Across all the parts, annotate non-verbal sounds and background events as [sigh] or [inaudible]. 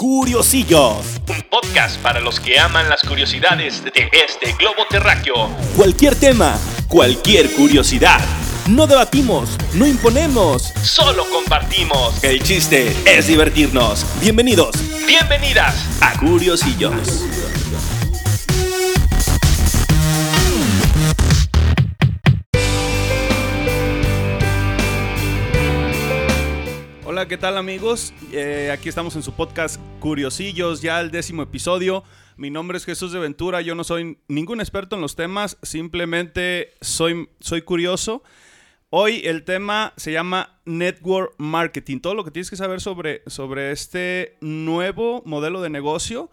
Curiosillos. Un podcast para los que aman las curiosidades de este globo terráqueo. Cualquier tema, cualquier curiosidad. No debatimos, no imponemos. Solo compartimos. El chiste es divertirnos. Bienvenidos Bienvenidas. a Curiosillos. ¿Qué tal amigos? Eh, aquí estamos en su podcast Curiosillos, ya el décimo episodio. Mi nombre es Jesús de Ventura, yo no soy ningún experto en los temas, simplemente soy, soy curioso. Hoy el tema se llama Network Marketing, todo lo que tienes que saber sobre, sobre este nuevo modelo de negocio.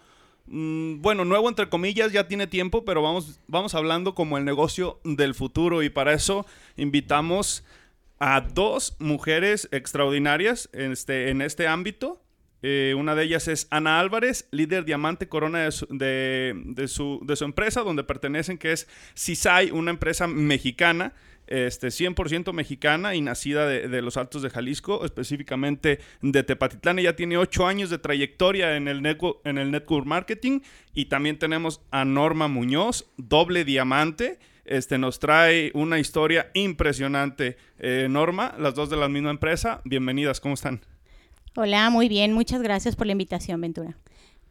Mm, Bueno, nuevo entre comillas, ya tiene tiempo, pero vamos, vamos hablando como el negocio del futuro y para eso invitamos a dos mujeres extraordinarias en este, en este ámbito. Eh, una de ellas es Ana Álvarez, líder diamante corona de su, de, de su, de su empresa, donde pertenecen, que es CISAI, una empresa mexicana, este, 100% mexicana y nacida de, los Altos de Jalisco, específicamente de Tepatitlán. Ella tiene ocho años de trayectoria en el, network, en el network marketing. Y también tenemos a Norma Muñoz, doble diamante. Este, nos trae una historia impresionante. Eh, Norma, las dos de la misma empresa, bienvenidas, ¿cómo están? Hola, muy bien. Muchas gracias por la invitación, Ventura.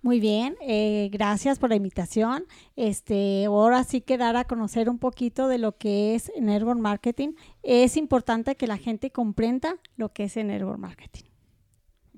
Muy bien, eh, gracias por la invitación. Este, ahora sí que dar a conocer un poquito de lo que es Network Marketing. Es importante que la gente comprenda lo que es Network Marketing.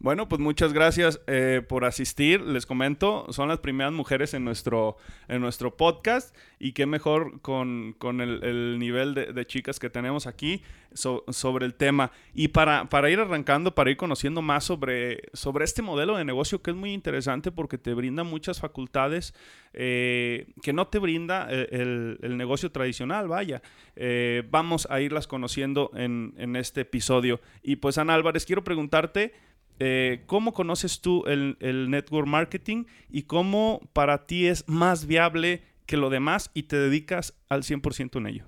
Bueno, pues muchas gracias eh, por asistir. Les comento, son las primeras mujeres en nuestro, en nuestro podcast y qué mejor con, con el, el nivel de, chicas que tenemos aquí so- sobre el tema. Y para, para ir arrancando, para ir conociendo más sobre, sobre este modelo de negocio que es muy interesante porque te brinda muchas facultades eh, que no te brinda eh, el, el negocio tradicional, vaya. Eh, vamos a irlas conociendo en, en este episodio. Y pues Ana Álvarez, quiero preguntarte... Eh, ¿Cómo conoces tú el, el network marketing y cómo para ti es más viable que lo demás y te dedicas al 100% en ello?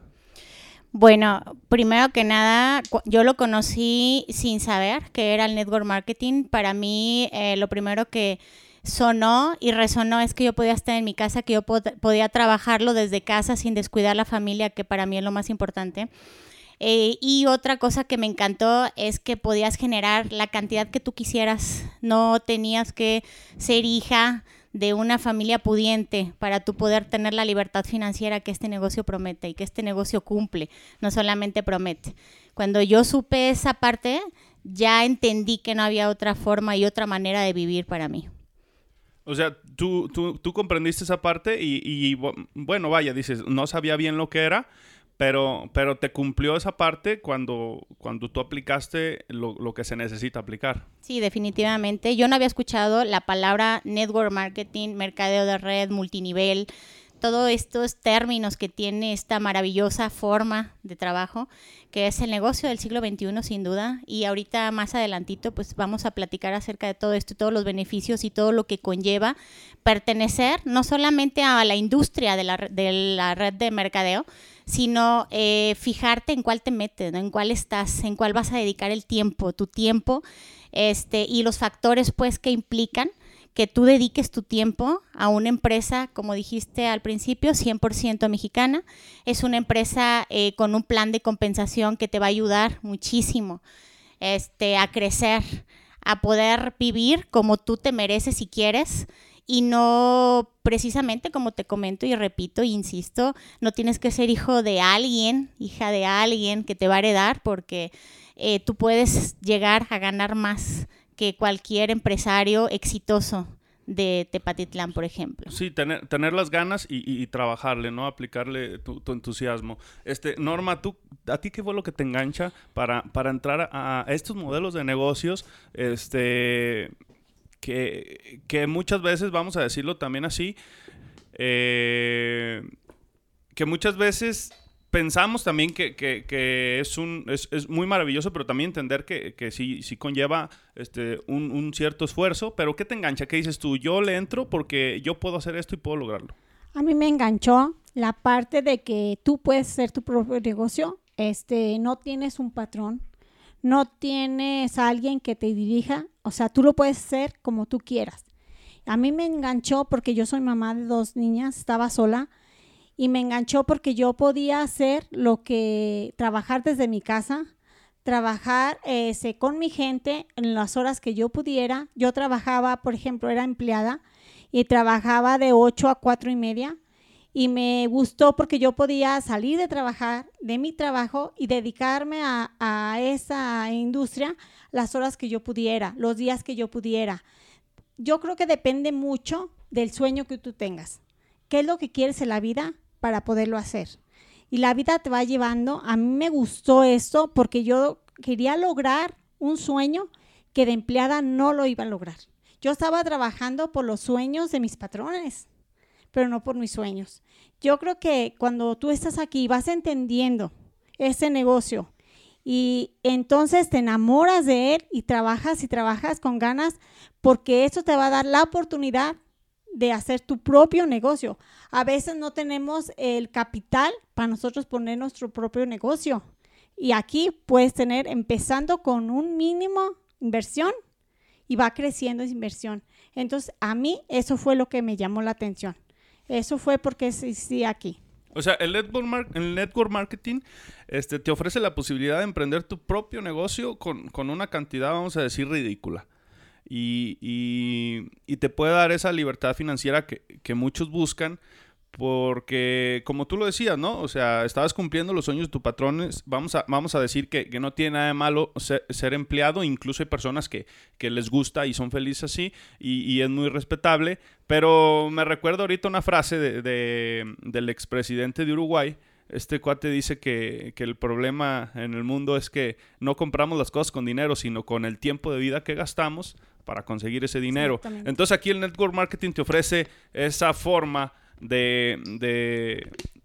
Bueno, primero que nada, yo lo conocí sin saber que era el network marketing. Para mí, eh, lo primero que sonó y resonó es que yo podía estar en mi casa, que yo pod- podía trabajarlo desde casa sin descuidar la familia, que para mí es lo más importante. Eh, y otra cosa que me encantó es que podías generar la cantidad que tú quisieras. No tenías que ser hija de una familia pudiente para tú poder tener la libertad financiera que este negocio promete y que este negocio cumple, no solamente promete. Cuando yo supe esa parte, ya entendí que no había otra forma y otra manera de vivir para mí. O sea, tú, tú, tú comprendiste esa parte y, y, bu- bueno, vaya, dices, no sabía bien lo que era, pero, pero te cumplió esa parte cuando, cuando tú aplicaste lo, lo que se necesita aplicar. Sí, definitivamente. Yo no había escuchado la palabra network marketing, mercadeo de red, multinivel, todos estos términos que tiene esta maravillosa forma de trabajo, que es el negocio del siglo XXI sin duda. Y ahorita más adelantito pues vamos a platicar acerca de todo esto, todos los beneficios y todo lo que conlleva pertenecer no solamente a la industria de la, red de mercadeo, sino eh, fijarte en cuál te metes, en cuál estás, en cuál vas a dedicar el tiempo, tu tiempo, este, y los factores pues que implican que tú dediques tu tiempo a una empresa, como dijiste al principio, 100% mexicana. Es una empresa eh, con un plan de compensación que te va a ayudar muchísimo este, a crecer, a poder vivir como tú te mereces y quieres. Y no precisamente como te comento y repito, insisto, no tienes que ser hijo de alguien, hija de alguien que te va a heredar, porque eh, tú puedes llegar a ganar más que cualquier empresario exitoso de Tepatitlán, por ejemplo. Sí, tener, tener las ganas y, trabajarle, ¿no? Aplicarle tu, tu entusiasmo. Este, Norma, ¿tú, ¿a ti qué fue lo que te engancha para, para entrar a, a estos modelos de negocios? Este, que, que muchas veces, vamos a decirlo también así, eh, que muchas veces pensamos también que, que- es, un, es, es muy maravilloso, pero también entender que, que sí, sí conlleva este, un, un cierto esfuerzo. Pero ¿qué te engancha? ¿Qué dices tú? Yo le entro porque yo puedo hacer esto y puedo lograrlo. A mí me enganchó la parte de que tú puedes ser tu propio negocio, este, no tienes un patrón, no tienes alguien que te dirija, o sea, tú lo puedes hacer como tú quieras. A mí me enganchó porque yo soy mamá de dos niñas, estaba sola y me enganchó porque yo podía hacer lo que trabajar desde mi casa, trabajar ese, con mi gente en las horas que yo pudiera. Yo trabajaba, por ejemplo, era empleada y trabajaba de 8 a 4 y media y me gustó porque yo podía salir de trabajar, de mi trabajo y dedicarme a, a, esa industria las horas que yo pudiera, los días que yo pudiera. Yo creo que depende mucho del sueño que tú tengas. ¿Qué es lo que quieres en la vida para poderlo hacer? Y la vida te va llevando. A mí me gustó esto porque yo quería lograr un sueño que de empleada no lo iba a lograr. Yo estaba trabajando por los sueños de mis patrones pero no por mis sueños. Yo creo que cuando tú estás aquí vas entendiendo ese negocio y entonces te enamoras de él y trabajas y trabajas con ganas porque eso te va a dar la oportunidad de hacer tu propio negocio. A veces no tenemos el capital para nosotros poner nuestro propio negocio. Y aquí puedes tener, empezando con un mínimo inversión y va creciendo esa inversión. Entonces, a mí eso fue lo que me llamó la atención. Eso fue porque sí aquí. O sea, el network, el network marketing este, te ofrece la posibilidad de emprender tu propio negocio con, con una cantidad, vamos a decir, ridícula. Y, y, y, te puede dar esa libertad financiera que, que muchos buscan porque, como tú lo decías, ¿no? O sea, estabas cumpliendo los sueños de tus patrones. Vamos a, vamos a decir que, no tiene nada de malo ser, empleado. Incluso hay personas que, les gusta y son felices así. Y, es muy respetable. Pero me recuerdo ahorita una frase de, del expresidente de Uruguay. Este cuate dice que, que el problema en el mundo es que no compramos las cosas con dinero, sino con el tiempo de vida que gastamos para conseguir ese dinero. Entonces aquí el network marketing te ofrece esa forma de,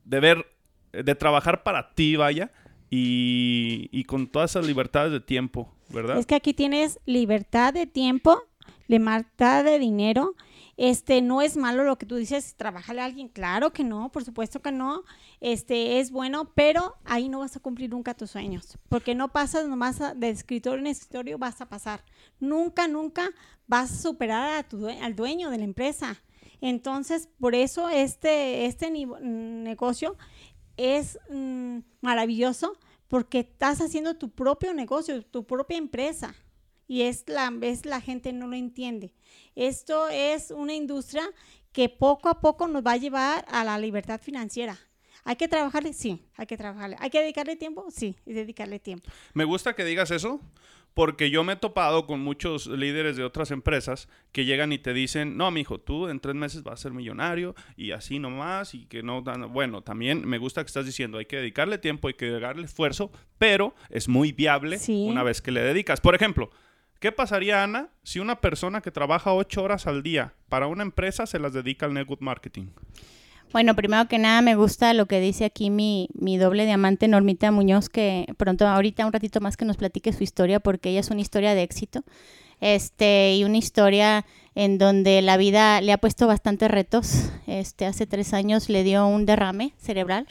de, ver, de trabajar para ti, vaya, y, y, con todas esas libertades de tiempo, ¿verdad? Es que aquí tienes libertad de tiempo, libertad de dinero. Este, no es malo lo que tú dices, trabajarle a alguien, claro que no, por supuesto que no, este, es bueno, pero ahí no vas a cumplir nunca tus sueños, porque no pasas nomás de escritorio en escritorio, vas a pasar, nunca, nunca vas a superar a tu, al dueño de la empresa, entonces, por eso este, este negocio es mm, maravilloso porque estás haciendo tu propio negocio, tu propia empresa. Y es la vez la gente no lo entiende. Esto es una industria que poco a poco nos va a llevar a la libertad financiera. ¿Hay que trabajarle? Sí, hay que trabajarle. ¿Hay que dedicarle tiempo? Sí, y dedicarle tiempo. Me gusta que digas eso porque yo me he topado con muchos líderes de otras empresas que llegan y te dicen, no, mijo, tú en tres meses vas a ser millonario y así nomás y que no... Bueno, también me gusta que estás diciendo, hay que dedicarle tiempo, hay que dedicarle esfuerzo, pero es muy viable una vez que le dedicas. Por ejemplo, ¿qué pasaría, Ana, si una persona que trabaja ocho horas al día para una empresa se las dedica al network marketing? Bueno, primero que nada me gusta lo que dice aquí mi, mi doble diamante Normita Muñoz, que pronto ahorita un ratito más que nos platique su historia, porque ella es una historia de éxito, este, y una historia en donde la vida le ha puesto bastantes retos. Este, hace tres años le dio un derrame cerebral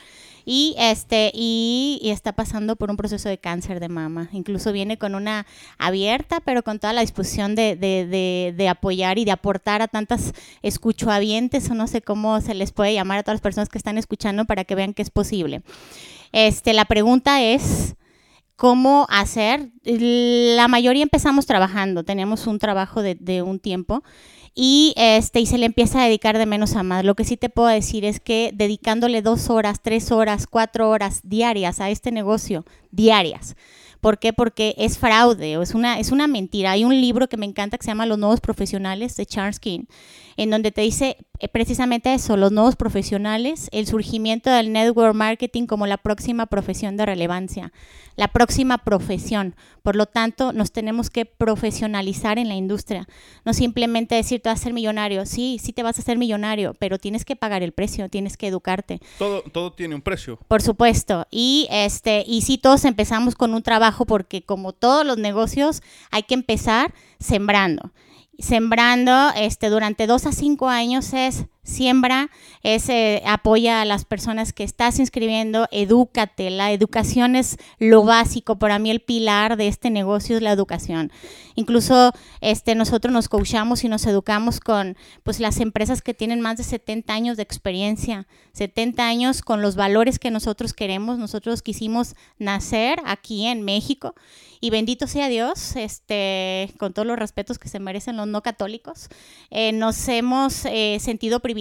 y este y, está pasando por un proceso de cáncer de mama. Incluso viene con una abierta, pero con toda la disposición de, de, de, apoyar y de aportar a tantas escuchohabientes o no sé cómo se les puede llamar a todas las personas que están escuchando para que vean que es posible. Este, la pregunta es cómo hacer. La mayoría empezamos trabajando, tenemos un trabajo de, de un tiempo y, este, y se le empieza a dedicar de menos a más. Lo que sí te puedo decir es que dedicándole dos horas, tres horas, cuatro horas diarias a este negocio, diarias, ¿Por qué? Porque es fraude o es una, es una mentira. Hay un libro que me encanta que se llama Los Nuevos Profesionales de Charles King, en donde te dice eh, precisamente eso, los nuevos profesionales, el surgimiento del network marketing como la próxima profesión de relevancia, la próxima profesión. Por lo tanto, nos tenemos que profesionalizar en la industria. No simplemente decir, te vas a ser millonario. Sí, sí te vas a ser millonario, pero tienes que pagar el precio, tienes que educarte. Todo, todo tiene un precio. Por supuesto. Y, este, y sí, todos empezamos con un trabajo porque como todos los negocios hay que empezar sembrando. Sembrando este, durante dos a cinco años es siembra, es, eh, apoya a las personas que estás inscribiendo, edúcate. La educación es lo básico. Para mí el pilar de este negocio es la educación. Incluso este, nosotros nos coachamos y nos educamos con pues, las empresas que tienen más de 70 años de experiencia, 70 años con los valores que nosotros queremos. Nosotros quisimos nacer aquí en México y bendito sea Dios, este, con todos los respetos que se merecen los no católicos, eh, nos hemos eh, sentido privilegiados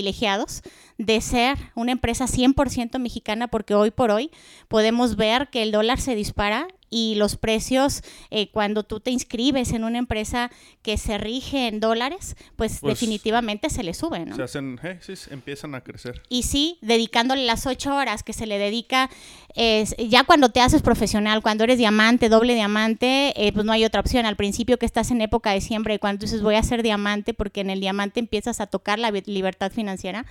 de ser una empresa 100% mexicana porque hoy por hoy podemos ver que el dólar se dispara y los precios eh, cuando tú te inscribes en una empresa que se rige en dólares, pues, Pues, definitivamente se le sube, ¿no? Se hacen, eh, sí, empiezan a crecer. Y sí, dedicándole las ocho horas que se le dedica, es, ya cuando te haces profesional, cuando eres diamante, doble diamante, eh, pues no hay otra opción. Al principio que estás en época de siembra y cuando dices voy a ser diamante, porque en el diamante empiezas a tocar la libertad financiera.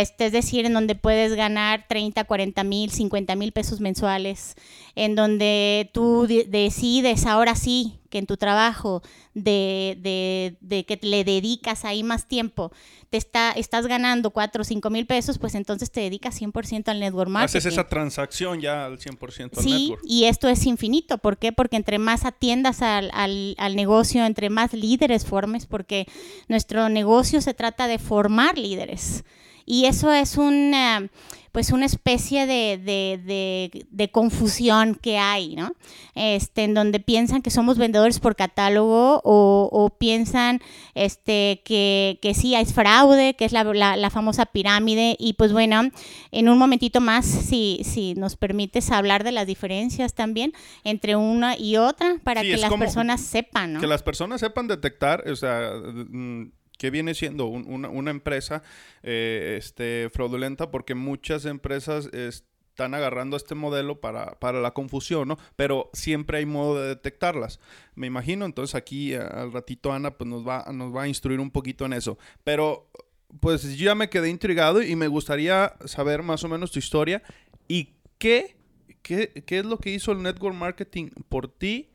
Este, es decir, en donde puedes ganar 30, 40 mil, 50 mil pesos mensuales, en donde tú de- decides ahora sí que en tu trabajo de, de- de que le dedicas ahí más tiempo, te está, estás ganando 4 o 5 mil pesos, pues entonces te dedicas 100% al network marketing. Haces esa transacción ya al 100% al Sí, network. y esto es infinito. ¿Por qué? Porque entre más atiendas al, al- al negocio, entre más líderes formes, porque nuestro negocio se trata de formar líderes. Y eso es una, pues una especie de, de- de- de confusión que hay, ¿no? Este, en donde piensan que somos vendedores por catálogo o, o piensan este, que, que sí hay fraude, que es la, la- la famosa pirámide. Y pues bueno, en un momentito más, si, si nos permites hablar de las diferencias también entre una y otra, para Sí, que es las personas sepan, ¿no? Que las personas sepan detectar, o sea, mm, que viene siendo un- una, una empresa eh, este, fraudulenta, porque muchas empresas están agarrando este modelo para, para la confusión, ¿no? Pero siempre hay modo de detectarlas. Me imagino, entonces aquí eh, al ratito Ana pues nos va, nos va a instruir un poquito en eso. Pero pues yo ya me quedé intrigado y me gustaría saber más o menos tu historia y qué, qué, qué es lo que hizo el network marketing por ti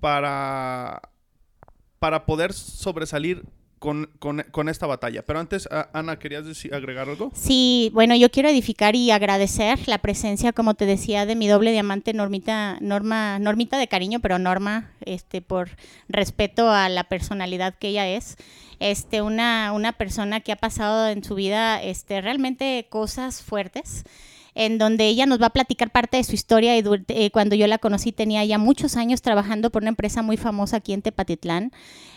para, para poder sobresalir con, con- esta batalla. Pero antes, Ana, ¿querías decir- agregar algo? Sí, bueno, yo quiero edificar y agradecer la presencia, como te decía, de mi doble diamante Normita, Norma, Normita de cariño, pero Norma, este, por respeto a la personalidad que ella es. Este, una, una persona que ha pasado en su vida este, realmente cosas fuertes en donde ella nos va a platicar parte de su historia. Y eh, cuando yo la conocí tenía ya muchos años trabajando por una empresa muy famosa aquí en Tepatitlán.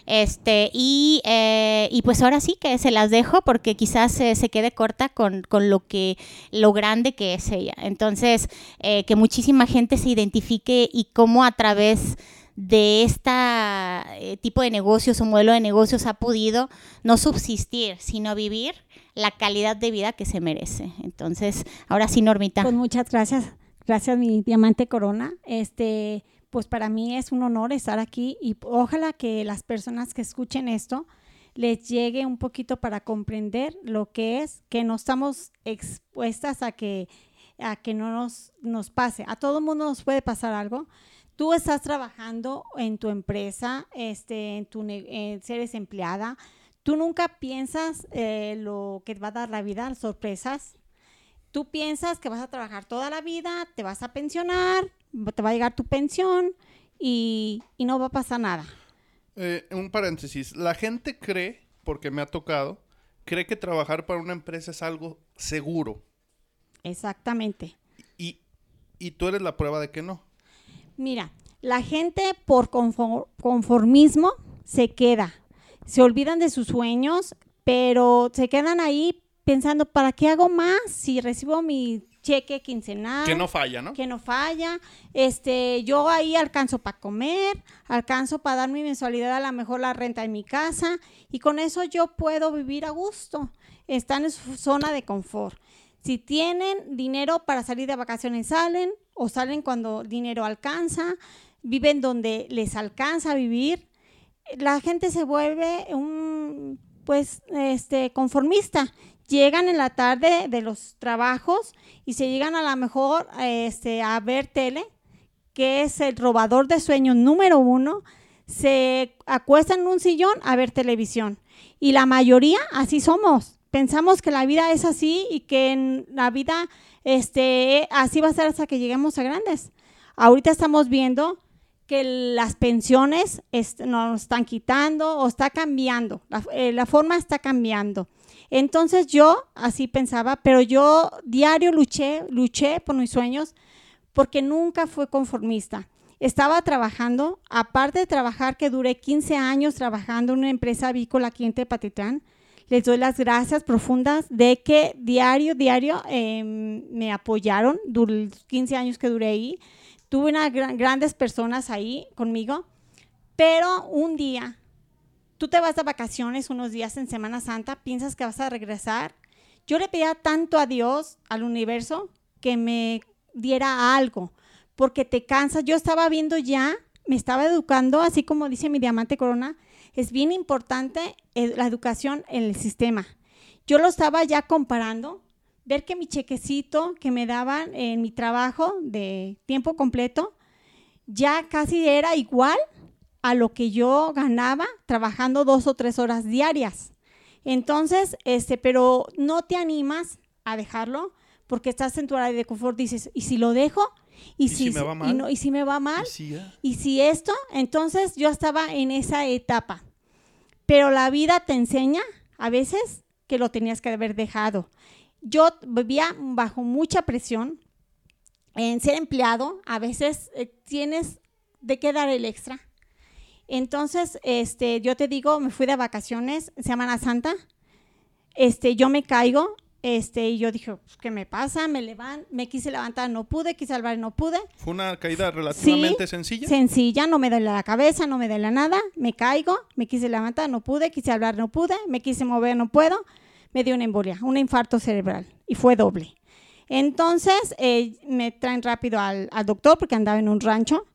Este, y, eh, y pues ahora sí que se las dejo porque quizás eh, se quede corta con, con lo que lo grande que es ella. Entonces, eh, que muchísima gente se identifique y cómo a través de este tipo de negocios o modelo de negocios ha podido no subsistir, sino vivir la calidad de vida que se merece. Entonces, ahora sí, Normita. Pues muchas gracias. Gracias, mi diamante corona. Este, pues para mí es un honor estar aquí y ojalá que las personas que escuchen esto les llegue un poquito para comprender lo que es que no estamos expuestas a que a que no nos, nos pase. A todo mundo nos puede pasar algo. Tú estás trabajando en tu empresa, este, en tu eh, eres empleada. Tú nunca piensas eh, lo que va a dar la vida, sorpresas. Tú piensas que vas a trabajar toda la vida, te vas a pensionar, te va a llegar tu pensión y, y no va a pasar nada. Eh, un paréntesis. La gente cree, porque me ha tocado, cree que trabajar para una empresa es algo seguro. Exactamente. Y, y tú eres la prueba de que no. Mira, la gente por confor- conformismo se queda, se olvidan de sus sueños, pero se quedan ahí pensando, ¿para qué hago más si recibo mi cheque quincenal? Que no falla, ¿no? que no falla. Este, yo ahí alcanzo para comer, alcanzo para dar mi mensualidad a lo mejor la renta de mi casa y con eso yo puedo vivir a gusto. Están en su zona de confort. Si tienen dinero para salir de vacaciones salen o salen cuando dinero alcanza, viven donde les alcanza a vivir. La gente se vuelve un pues este conformista llegan en la tarde de los trabajos y se llegan a lo mejor este, a ver tele, que es el robador de sueños número uno, se acuestan en un sillón a ver televisión. Y la mayoría así somos. pensamos que la vida es así y que en la vida este, así va a ser hasta que lleguemos a grandes. Ahorita estamos viendo que las pensiones nos están quitando o está cambiando, la, eh, la forma está cambiando. Entonces yo así pensaba, pero yo diario luché, luché por mis sueños porque nunca fui conformista. Estaba trabajando, aparte de trabajar, que duré 15 años trabajando en una empresa avícola aquí en Tepatitlán, les doy las gracias profundas de que diario, diario em, me apoyaron, durante 15 años que duré ahí. Tuve unas grandes personas ahí conmigo, pero un día, tú te vas de vacaciones unos días en Semana Santa, piensas que vas a regresar. Yo le pedía tanto a Dios, al universo, que me diera algo, porque te cansas. Yo estaba viendo ya, me estaba educando, así como dice mi diamante corona, es bien importante eh, la educación en el sistema. Yo lo estaba ya comparando ver que mi chequecito que me daban en mi trabajo de tiempo completo ya casi era igual a lo que yo ganaba trabajando dos o tres horas diarias. Entonces, este, pero no te animas a dejarlo porque estás en tu área de confort, dices, ¿y si lo dejo? ¿Y, si, me va mal? Y, no, ¿y si me va mal? ¿Y si esto? Entonces yo estaba en esa etapa. Pero la vida te enseña a veces que lo tenías que haber dejado yo vivía bajo mucha presión en ser empleado, a veces eh, tienes de qué dar el extra. Entonces, este, yo te digo, me fui de vacaciones, Semana Santa, este, yo me caigo, este, y yo dije, pues, ¿qué me pasa? Me levanto, me quise levantar, no pude, quise salvar, no pude. ¿Fue una caída relativamente sencilla? Sencilla, no me duele la cabeza, no me duele nada, me caigo, me quise levantar, no pude, quise hablar, no pude, me quise mover, no puedo me dio una embolia, un infarto cerebral y fue doble. Entonces eh, me traen rápido al, doctor porque andaba en un rancho.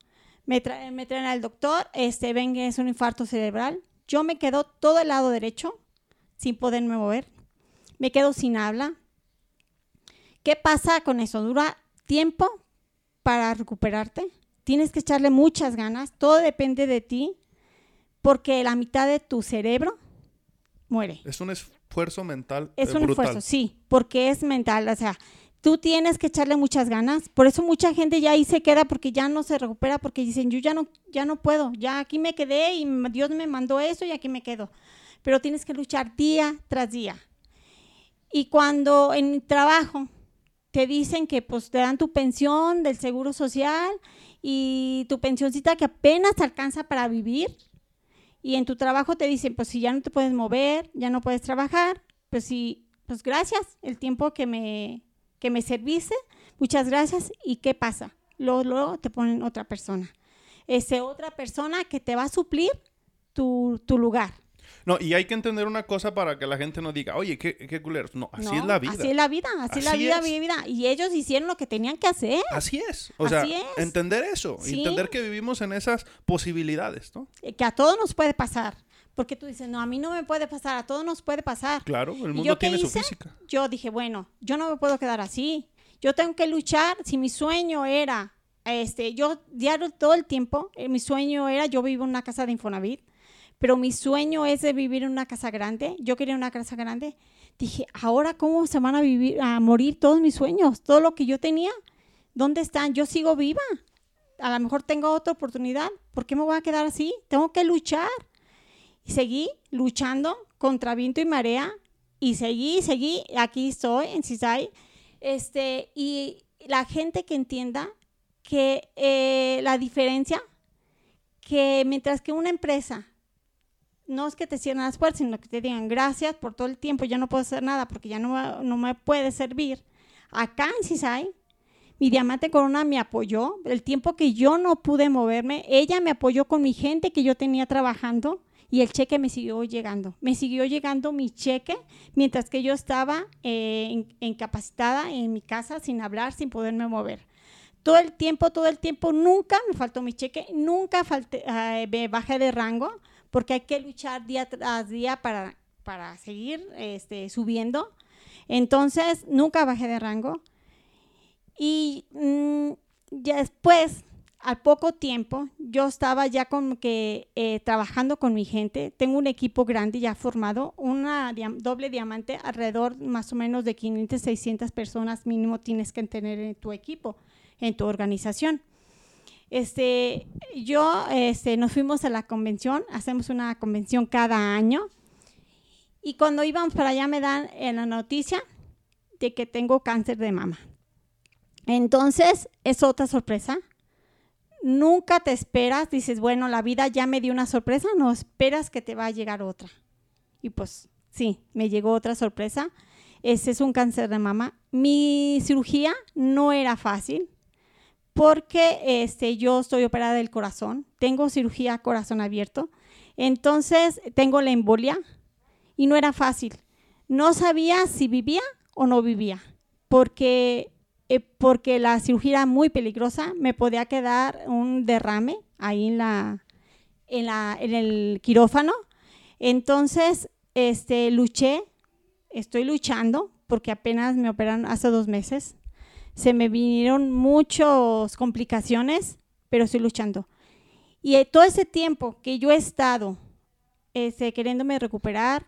Me, traen al doctor, este, ven que es un infarto cerebral. Yo me quedo todo el lado derecho sin poderme mover. Me quedo sin habla. ¿Qué pasa con eso? Dura tiempo para recuperarte. Tienes que echarle muchas ganas. Todo depende de ti porque la mitad de tu cerebro muere. Es un esfuerzo mental. Es un esfuerzo, sí, porque es mental, o sea, tú tienes que echarle muchas ganas. Por eso mucha gente ya ahí se queda porque ya no se recupera porque dicen, yo ya no, ya no puedo, ya aquí me quedé y Dios me mandó eso y aquí me quedo. Pero tienes que luchar día tras día. Y cuando en mi trabajo te dicen que pues te dan tu pensión del seguro social y tu pensioncita que apenas alcanza para vivir, y en tu trabajo te dicen, pues si ya no te puedes mover, ya no puedes trabajar, pues sí, pues gracias, el tiempo que me, que me serviste, muchas gracias. ¿Y qué pasa? Luego, luego te ponen otra persona. Ese otra persona que te va a suplir tu, tu lugar. No, y hay que entender una cosa para que la gente no diga, oye, qué, qué culeros. No, así es la vida. Así es la vida, así, es la vida. Y ellos hicieron lo que tenían que hacer. Así es. O sea, entender eso. Entender que vivimos en esas posibilidades, ¿no? Eh, que a todos nos puede pasar. Porque tú dices, no, a mí no me puede pasar, a todos nos puede pasar. Claro, el mundo tiene su física. Yo dije, bueno, yo no me puedo quedar así. Yo tengo que luchar. Si mi sueño era, este, yo diario todo el tiempo, eh, mi sueño era, yo vivo en una casa de Infonavit pero mi sueño es de vivir en una casa grande. Yo quería una casa grande. Dije, ahora cómo se van a vivir, a morir todos mis sueños, todo lo que yo tenía. ¿Dónde están? Yo sigo viva. A lo mejor tengo otra oportunidad. ¿Por qué me voy a quedar así? Tengo que luchar. Seguí luchando contra viento y marea. Y seguí, seguí. Aquí estoy en Cisay. Este, y la gente que entienda que eh, la diferencia, que mientras que una empresa no es que te cierren las puertas, sino que te digan gracias por todo el tiempo, ya no puedo hacer nada porque ya no, no me puede servir. Acá en Cisay, mi diamante corona me apoyó, el tiempo que yo no pude moverme, ella me apoyó con mi gente que yo tenía trabajando y el cheque me siguió llegando. Me siguió llegando mi cheque mientras que yo estaba eh, incapacitada en mi casa sin hablar, sin poderme mover. Todo el tiempo, todo el tiempo, nunca me faltó mi cheque, nunca falté, eh, me bajé de rango porque hay que luchar día tras día para, para seguir este, subiendo. Entonces, nunca bajé de rango. Y mm, ya después, al poco tiempo yo estaba ya como que eh, trabajando con mi gente. Tengo un equipo grande ya formado, una doble diamante, alrededor más o menos de 500, 600 personas mínimo tienes que tener en tu equipo, en tu organización. Este, yo este, nos fuimos a la convención, hacemos una convención cada año. Y cuando íbamos para allá me dan en la noticia de que tengo cáncer de mama. Entonces, es otra sorpresa nunca te esperas, dices, bueno, la vida ya me dio una sorpresa, no esperas que te va a llegar otra. Y pues sí, me llegó otra sorpresa. Ese es un cáncer de mama. Mi cirugía no era fácil porque este, yo estoy operada del corazón, tengo cirugía corazón abierto, entonces tengo la embolia y no era fácil. No sabía si vivía o no vivía, porque eh, porque la cirugía era muy peligrosa, me podía quedar un derrame ahí en, la, en, la, en el quirófano. Entonces, este, luché, estoy luchando, porque apenas me operaron hace dos meses. Se me vinieron muchas complicaciones, pero estoy luchando. Y eh, todo ese tiempo que yo he estado este, queriéndome recuperar,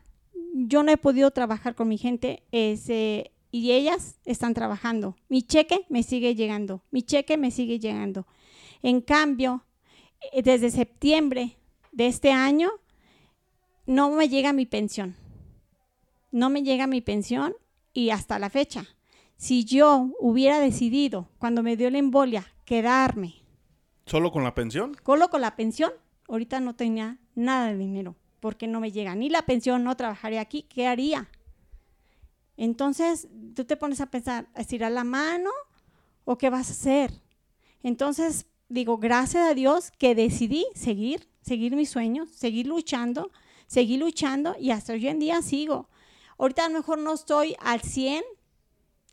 yo no he podido trabajar con mi gente. Ese, y ellas están trabajando. Mi cheque me sigue llegando, mi cheque me sigue llegando. En cambio, eh, desde septiembre de este año, no me llega mi pensión. No me llega mi pensión y hasta la fecha. Si yo hubiera decidido, cuando me dio la embolia, quedarme. ¿Solo con la pensión? Solo con la pensión, ahorita no tenía nada de dinero, porque no me llega ni la pensión, no trabajaría aquí. ¿Qué haría? Entonces, tú te pones a pensar, ¿a estirar la mano o qué vas a hacer? Entonces, digo, gracias a Dios que decidí seguir, seguir mis sueños, seguir luchando, seguir luchando y hasta hoy en día sigo. Ahorita a lo mejor no estoy al 100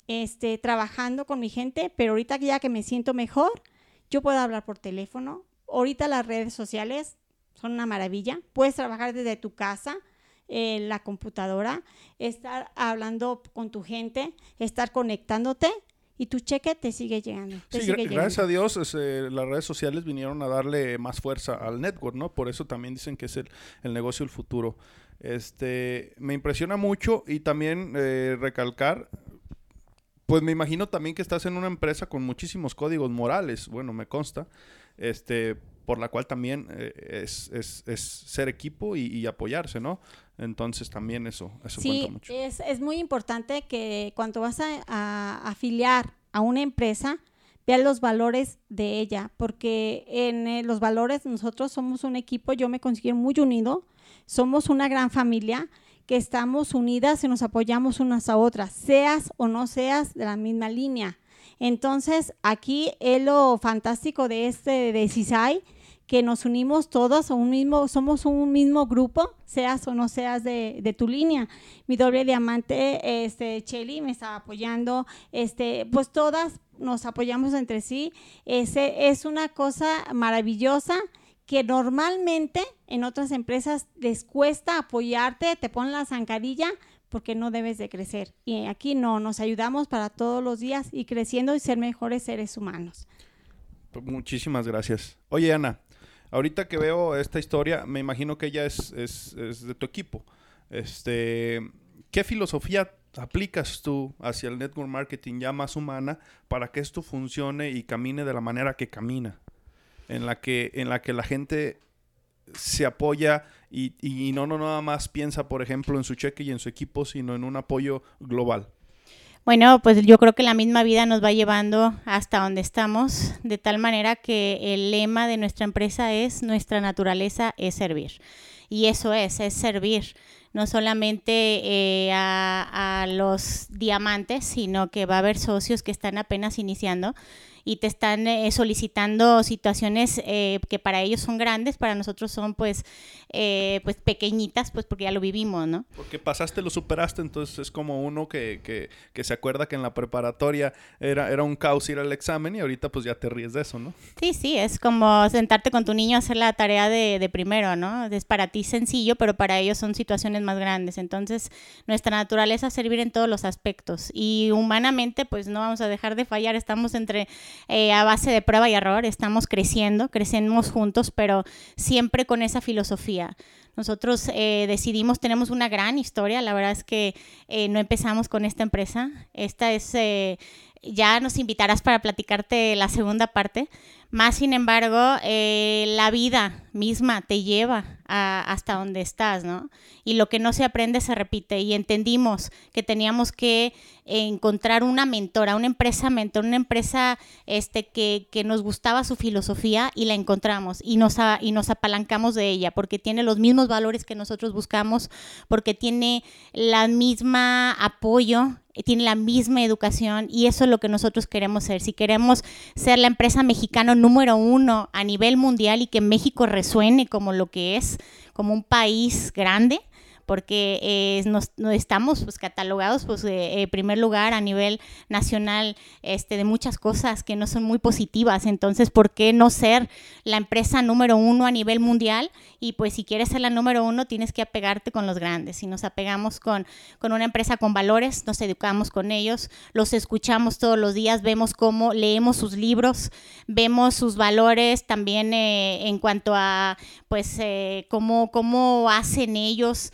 este, trabajando con mi gente, pero ahorita ya que me siento mejor, yo puedo hablar por teléfono. Ahorita las redes sociales son una maravilla. Puedes trabajar desde tu casa en la computadora, estar hablando con tu gente, estar conectándote y tu cheque te sigue llegando. sí, gracias a Dios eh, las redes sociales vinieron a darle más fuerza al network, ¿no? Por eso también dicen que es el, el negocio del futuro. Este, me impresiona mucho y también eh, recalcar, pues me imagino también que estás en una empresa con muchísimos códigos morales, bueno, me consta, este, por la cual también eh, es, es, es, ser equipo y, apoyarse, ¿no? Entonces también eso, eso cuenta mucho. Es, es muy importante que cuando vas a, afiliar a una empresa, veas los valores de ella, porque en eh, los valores nosotros somos un equipo, yo me considero muy unido, somos una gran familia que estamos unidas y nos apoyamos unas a otras, seas o no seas de la misma línea. Entonces, aquí es lo fantástico de este de CISAI, que nos unimos todos a un mismo, somos un mismo grupo, seas o no seas de, tu línea. Mi doble diamante, este, Chelly, me está apoyando, este, pues todas nos apoyamos entre sí. Ese es una cosa maravillosa que normalmente en otras empresas les cuesta apoyarte, te ponen la zancadilla, porque no debes de crecer. Y aquí no, nos ayudamos para todos los días y creciendo y ser mejores seres humanos. Pues muchísimas gracias. Oye, Ana, ahorita que veo esta historia, me imagino que ella es, es, es de tu equipo. Este, ¿Qué filosofía aplicas tú hacia el network marketing ya más humana para que esto funcione y camine de la manera que camina? En la que, en la, que la gente se apoya y, y no, no nada más piensa, por ejemplo, en su cheque y en su equipo, sino en un apoyo global. Bueno, pues yo creo que la misma vida nos va llevando hasta donde estamos, de tal manera que el lema de nuestra empresa es nuestra naturaleza es servir. Y eso es, es servir no solamente eh, a, a, los diamantes, sino que va a haber socios que están apenas iniciando y te están eh, solicitando situaciones eh, que para ellos son grandes, para nosotros son pues, eh, pues pequeñitas, pues porque ya lo vivimos, ¿no? Porque pasaste, lo superaste, entonces es como uno que, que, que se acuerda que en la preparatoria era, era un caos ir al examen y ahorita pues ya te ríes de eso, ¿no? Sí, sí, es como sentarte con tu niño a hacer la tarea de, de primero, ¿no? Es para ti sencillo, pero para ellos son situaciones más grandes. Entonces, nuestra naturaleza es servir en todos los aspectos y humanamente pues no vamos a dejar de fallar, estamos entre eh, a base de prueba y error, estamos creciendo, crecemos juntos, pero siempre con esa filosofía. Nosotros eh, decidimos, tenemos una gran historia, la verdad es que eh, no empezamos con esta empresa, esta es, ya nos invitarás para platicarte la segunda parte, más sin embargo, la vida misma te lleva hasta donde estás, ¿no? Y lo que no se aprende se repite. Y entendimos que teníamos que encontrar una mentora, una empresa mentor, una empresa este, que, que nos gustaba su filosofía y la encontramos y nos, y nos apalancamos de ella porque tiene los mismos valores que nosotros buscamos, porque tiene la misma apoyo tiene la misma educación y eso es lo que nosotros queremos ser. Si queremos ser la empresa mexicana número uno a nivel mundial y que México resuene como lo que es, como un país grande, porque eh, estamos pues, catalogados pues, en primer lugar a nivel nacional este, de muchas cosas que no son muy positivas. Entonces, ¿por qué no ser la empresa número uno a nivel mundial? Y pues si quieres ser la número uno, tienes que apegarte con los grandes. Si nos apegamos con, con una empresa con valores, nos educamos con ellos, los escuchamos todos los días, vemos cómo leemos sus libros, vemos sus valores también eh, en cuanto a pues eh, cómo, cómo hacen ellos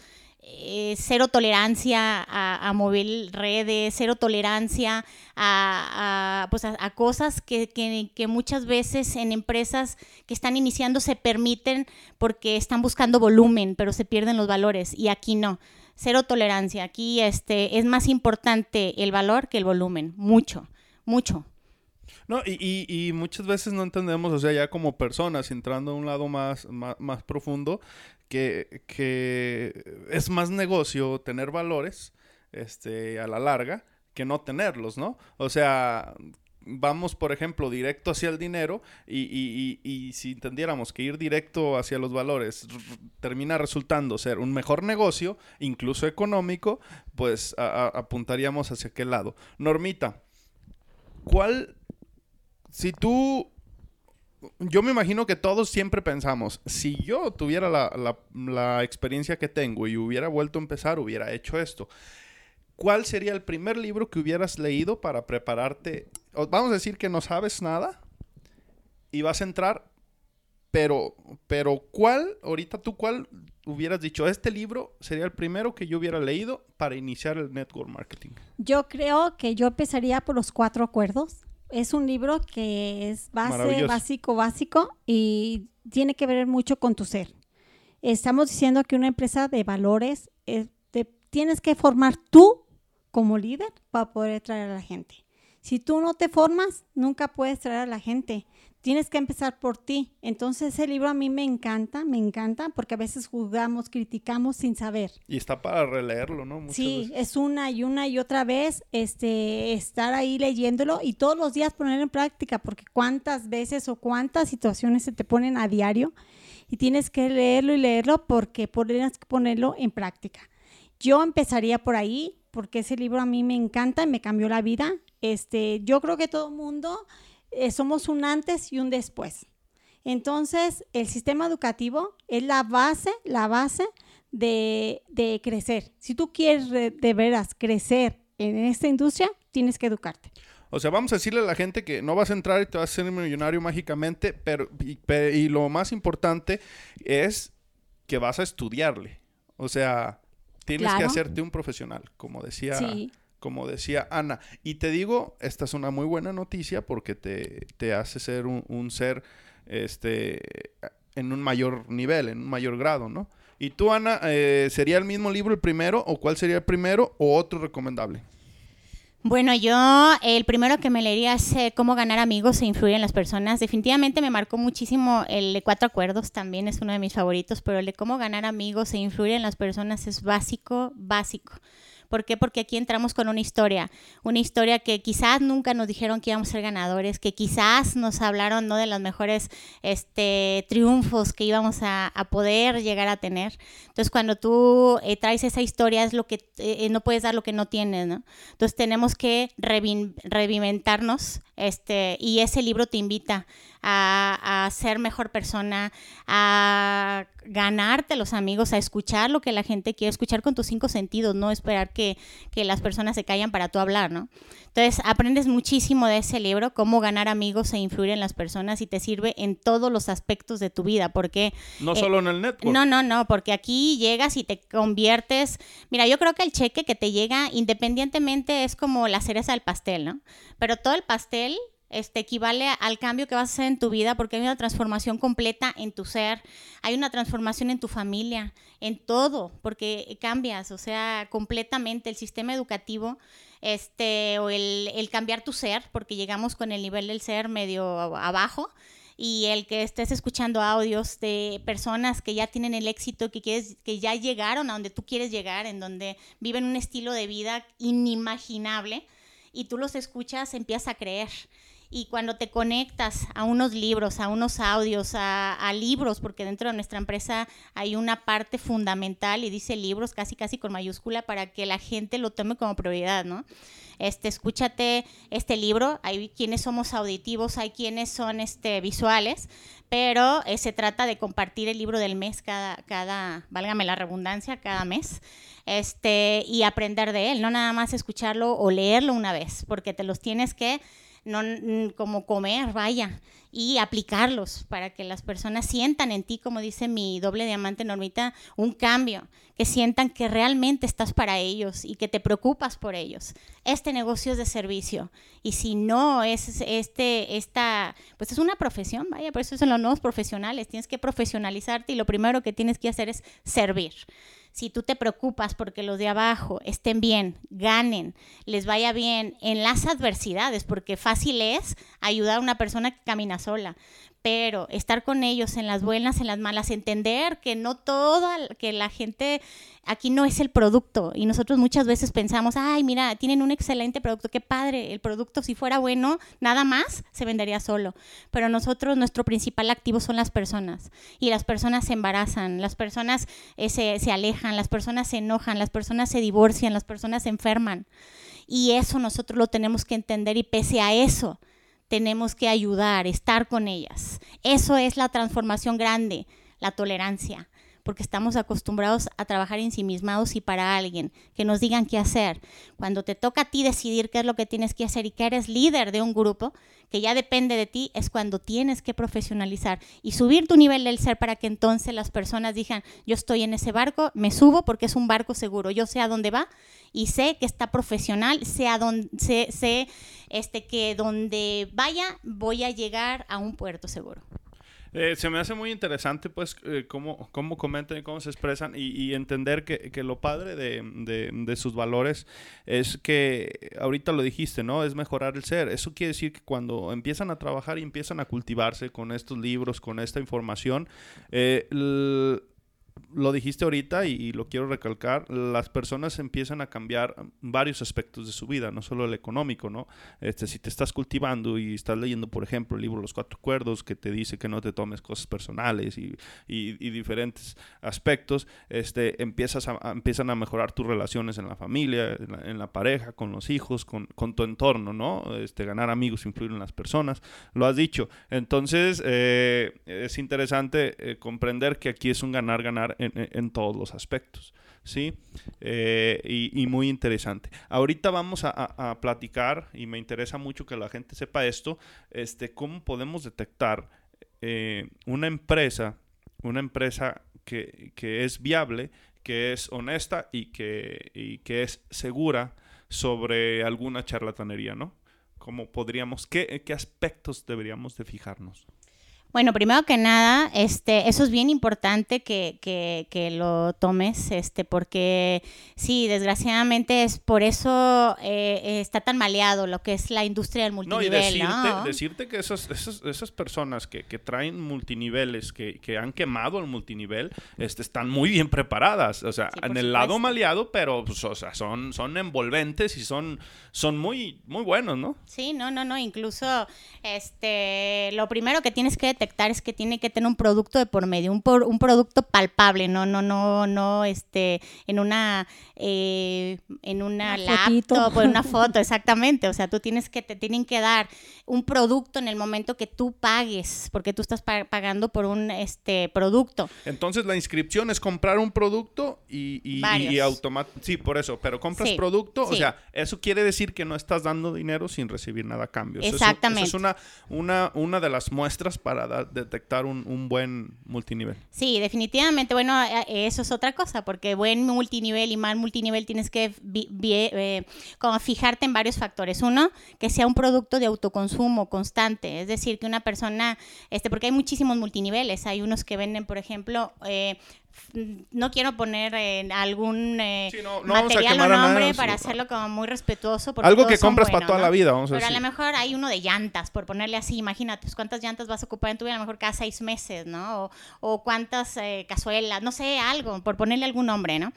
eh, cero tolerancia a, mover redes, cero tolerancia a, pues a cosas que, que, muchas veces en empresas que están iniciando se permiten porque están buscando volumen, pero se pierden los valores y aquí no. Cero tolerancia. Aquí este, es más importante el valor que el volumen. Mucho, mucho. No, y, y, muchas veces no entendemos, o sea, ya como personas, entrando a un lado más, más profundo, que, es más negocio tener valores este, a la larga que no tenerlos, ¿no? O sea, vamos, por ejemplo, directo hacia el dinero y, y, y, si entendiéramos que ir directo hacia los valores termina resultando ser un mejor negocio, incluso económico, pues apuntaríamos hacia aquel lado. Normita, ¿cuál, si tú yo me imagino que todos siempre pensamos, si yo tuviera la, experiencia que tengo y hubiera vuelto a empezar, hubiera hecho esto. ¿Cuál sería el primer libro que hubieras leído para prepararte? Vamos a decir que no sabes nada y vas a entrar, pero, pero ¿cuál, ahorita tú cuál hubieras dicho, este libro sería el primero que yo hubiera leído para iniciar el network marketing? Yo creo que yo empezaría por los cuatro acuerdos es un libro que es base, básico, básico y tiene que ver mucho con tu ser. Estamos diciendo que una empresa de valores eh, tienes que formar tú como líder para poder traer a la gente. Si tú no te formas, nunca puedes traer a la gente tienes que empezar por ti. Entonces ese libro a mí me encanta, me encanta, porque a veces juzgamos, criticamos sin saber. Y está para releerlo, ¿no? sí, es una y una y otra vez este, estar ahí leyéndolo y todos los días ponerlo en práctica, porque cuántas veces o cuántas situaciones se te ponen a diario y tienes que leerlo y leerlo porque tienes que ponerlo en práctica. Yo empezaría por ahí, porque ese libro a mí me encanta y me cambió la vida. Este, yo creo que todo el mundo eh, somos un antes y un después. Entonces, el sistema educativo es la base, la base de, crecer. Si tú quieres de veras crecer en esta industria, tienes que educarte. O sea, vamos a decirle a la gente que no vas a entrar y te vas a ser millonario mágicamente, pero y, lo más importante es que vas a estudiarle. O sea, tienes que hacerte un profesional, como decía sí como decía Ana. Y te digo, esta es una muy buena noticia porque te, hace ser un, ser este, en un mayor nivel, en un mayor grado, ¿no? Y tú, Ana, eh, ¿sería el mismo libro el primero o cuál sería el primero o otro recomendable? Bueno, yo el primero que me leería es eh, Cómo ganar amigos e influir en las personas. Definitivamente me marcó muchísimo el de Cuatro Acuerdos, también es uno de mis favoritos, pero el de Cómo ganar amigos e influir en las personas es básico, básico. ¿Por qué? Porque aquí entramos con una historia, una historia que quizás nunca nos dijeron que íbamos a ser ganadores, que quizás nos hablaron ¿no? de los mejores este, triunfos que íbamos a, poder llegar a tener. Entonces, cuando tú eh, traes esa historia, es lo que eh, eh, no puedes dar lo que no tienes, ¿no? Entonces, tenemos que revimentarnos este, y ese libro te invita a, a, ser mejor persona, a ganarte los amigos, a escuchar lo que la gente quiere, escuchar con tus cinco sentidos, no esperar que, que las personas se callan para tú hablar, ¿no? Entonces, aprendes muchísimo de ese libro, cómo ganar amigos e influir en las personas y te sirve en todos los aspectos de tu vida, porque... No solo en el network. No, no, no, porque aquí llegas y te conviertes... Mira, yo creo que el cheque que te llega independientemente es como la cereza del pastel, ¿no? Pero todo el pastel este, equivale al cambio que vas a hacer en tu vida porque hay una transformación completa en tu ser, hay una transformación en tu familia, en todo, porque cambias, o sea, completamente el sistema educativo, este, o el, cambiar tu ser, porque llegamos con el nivel del ser medio abajo, y el que estés escuchando audios de personas que ya tienen el éxito, que, quieres, que ya llegaron a donde tú quieres llegar, en donde viven un estilo de vida inimaginable, y tú los escuchas, empiezas a creer y cuando te conectas a unos libros, a unos audios, a, libros, porque dentro de nuestra empresa hay una parte fundamental y dice libros casi casi con mayúscula para que la gente lo tome como prioridad, ¿no? Este, escúchate este libro, hay quienes somos auditivos, hay quienes son este, visuales, pero eh, se trata de compartir el libro del mes cada, cada, válgame la redundancia, cada mes, este, y aprender de él, no nada más escucharlo o leerlo una vez, porque te los tienes que no como comer, vaya, y aplicarlos para que las personas sientan en ti, como dice mi doble diamante Normita, un cambio, que sientan que realmente estás para ellos y que te preocupas por ellos. Este negocio es de servicio y si no es este esta pues es una profesión, vaya, por eso son los nuevos profesionales, tienes que profesionalizarte y lo primero que tienes que hacer es servir si tú te preocupas porque los de abajo estén bien, ganen, les vaya bien en las adversidades, porque fácil es ayudar a una persona que camina sola, pero estar con ellos en las buenas, en las malas, entender que no toda, que la gente aquí no es el producto. Y nosotros muchas veces pensamos, ay, mira, tienen un excelente producto, qué padre, el producto si fuera bueno, nada más se vendería solo, pero nosotros nuestro principal activo son las personas. Y las personas se embarazan, las personas eh, se, se alejan, las personas se enojan, las personas se divorcian, las personas se enferman. Y eso nosotros lo tenemos que entender y pese a eso, tenemos que ayudar, estar con ellas. Eso es la transformación grande, la tolerancia, porque estamos acostumbrados a trabajar ensimismados y para alguien, que nos digan qué hacer. Cuando te toca a ti decidir qué es lo que tienes que hacer y que eres líder de un grupo, que ya depende de ti, es cuando tienes que profesionalizar y subir tu nivel del ser para que entonces las personas digan, yo estoy en ese barco, me subo porque es un barco seguro, yo sé a dónde va y sé que está profesional, sé, a dónde, sé, este, que donde vaya voy a llegar a un puerto seguro. Eh, se me hace muy interesante, pues, eh, cómo, cómo, comentan y cómo se expresan y, entender que, que, lo padre de, de, de, sus valores es que, ahorita lo dijiste, ¿no? Es mejorar el ser. Eso quiere decir que cuando empiezan a trabajar y empiezan a cultivarse con estos libros, con esta información, eh, lo dijiste ahorita y, lo quiero recalcar, las personas empiezan a cambiar varios aspectos de su vida, no solo el económico, ¿no? Este, si te estás cultivando y estás leyendo, por ejemplo, el libro Los Cuatro Acuerdos, que te dice que no te tomes cosas personales y, diferentes aspectos, este, empiezas a, empiezan a mejorar tus relaciones en la familia, en la, pareja, con los hijos, con, tu entorno, ¿no? Este, ganar amigos, influir en las personas, lo has dicho. Entonces, eh, es interesante eh, comprender que aquí es un ganar-ganar en, todos los aspectos. ¿sí? Eh, y, muy interesante. Ahorita vamos a, platicar, y me interesa mucho que la gente sepa esto, este, cómo podemos detectar eh, una empresa, una empresa que, es viable, que es honesta y que, y que es segura sobre alguna charlatanería, ¿no? ¿Cómo podríamos, qué, qué aspectos deberíamos de fijarnos? Bueno, primero que nada, este, eso es bien importante que, que, que, lo tomes, este, porque sí, desgraciadamente es por eso eh, está tan maleado lo que es la industria del multinivel. No, y decirte, decirte que esas, esas, esas personas que, que, traen multiniveles, que, que han quemado el multinivel, este, están muy bien preparadas, o sea, en el lado maleado, pero pues, o sea, son, son envolventes y son, son muy, muy buenos, ¿no? Sí, no, no, no, incluso este, lo primero que tienes que detectar es que tiene que tener un producto de por medio, un, por- un producto palpable, no, no, no, no, este, en una, eh, en una, Una fotito. laptop o en una [laughs] foto, exactamente. O sea, tú tienes que, te tienen que dar un producto en el momento que tú pagues, porque tú estás pa- pagando por un, este, producto. Entonces la inscripción es comprar un producto y, y, y automa- Sí, por eso, pero compras Sí, producto, o sea, eso quiere decir que no estás dando dinero sin recibir nada a cambio. Eso es- Exactamente. Eso es una, una, una de las muestras para detectar un, buen multinivel. Sí, definitivamente. Bueno, eso es otra cosa, porque buen multinivel y mal multinivel tienes que eh, fijarte en varios factores. Uno, que sea un producto de autoconsumo constante, es decir, que una persona, este, porque hay muchísimos multiniveles. Hay unos que venden, por ejemplo, eh, no quiero poner en algún eh, Sí, no- no vamos a material o a nombre para sí. hacerlo como muy respetuoso. Algo que compras para toda ¿no? la vida, vamos a Pero a decir. lo mejor hay uno de llantas, por ponerle así, imagínate, pues, cuántas llantas vas a ocupar en tu vida, a lo mejor cada seis meses, ¿no? O, o cuántas eh, cazuelas, no sé, algo, por ponerle algún nombre, ¿no?